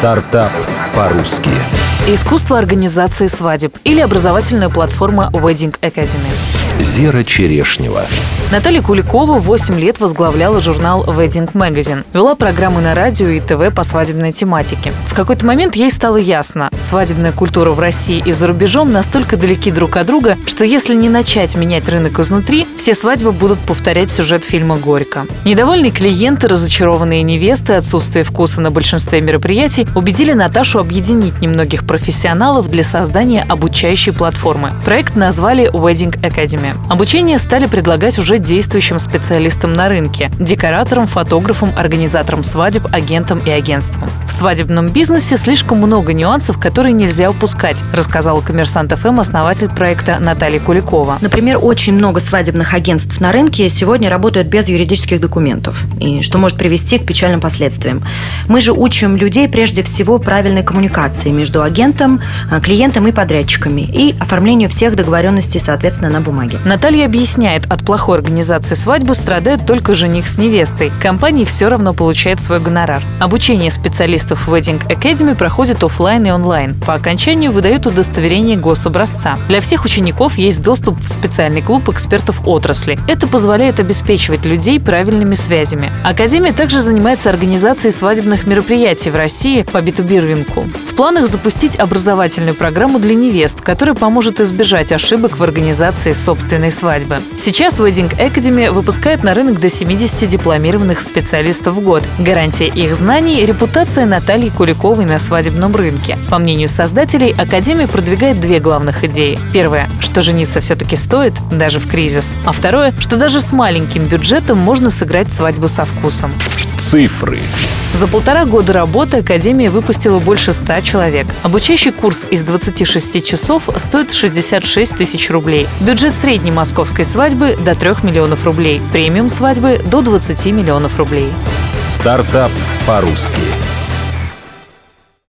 Стартап по-русски. Искусство организации свадеб или образовательная платформа Wedding Academy. Зера Черешнева. Наталья Куликова 8 лет возглавляла журнал Wedding Magazine. Вела программы на радио и ТВ по свадебной тематике. В какой-то момент ей стало ясно, свадебная культура в России и за рубежом настолько далеки друг от друга, что если не начать менять рынок изнутри, все свадьбы будут повторять сюжет фильма «Горько». Недовольные клиенты, разочарованные невесты, отсутствие вкуса на большинстве мероприятий убедили Наташу объединить немногих профессионалов для создания обучающей платформы. Проект назвали Wedding Academy. Обучение стали предлагать уже действующим специалистам на рынке – декораторам, фотографам, организаторам свадеб, агентам и агентствам. В свадебном бизнесе слишком много нюансов, которые нельзя упускать, рассказала коммерсант ФМ основатель проекта Наталья Куликова. Например, очень много свадебных агентств на рынке сегодня работают без юридических документов, и что может привести к печальным последствиям. Мы же учим людей прежде всего правильной коммуникации между агентом агентам, а, клиентам и подрядчиками и оформлению всех договоренностей, соответственно, на бумаге. Наталья объясняет, от плохой организации свадьбы страдает только жених с невестой. Компания все равно получает свой гонорар. Обучение специалистов Wedding Academy проходит офлайн и онлайн. По окончанию выдают удостоверение гособразца. Для всех учеников есть доступ в специальный клуб экспертов отрасли. Это позволяет обеспечивать людей правильными связями. Академия также занимается организацией свадебных мероприятий в России по B2B рынку. В планах запустить запустить образовательную программу для невест, которая поможет избежать ошибок в организации собственной свадьбы. Сейчас Wedding Academy выпускает на рынок до 70 дипломированных специалистов в год. Гарантия их знаний – репутация Натальи Куликовой на свадебном рынке. По мнению создателей, Академия продвигает две главных идеи. Первое – что жениться все-таки стоит, даже в кризис. А второе – что даже с маленьким бюджетом можно сыграть свадьбу со вкусом. Цифры. За полтора года работы Академия выпустила больше 100 человек. Обучающий курс из 26 часов стоит 66 тысяч рублей. Бюджет средней московской свадьбы до 3 миллионов рублей. Премиум свадьбы до 20 миллионов рублей. Стартап по-русски.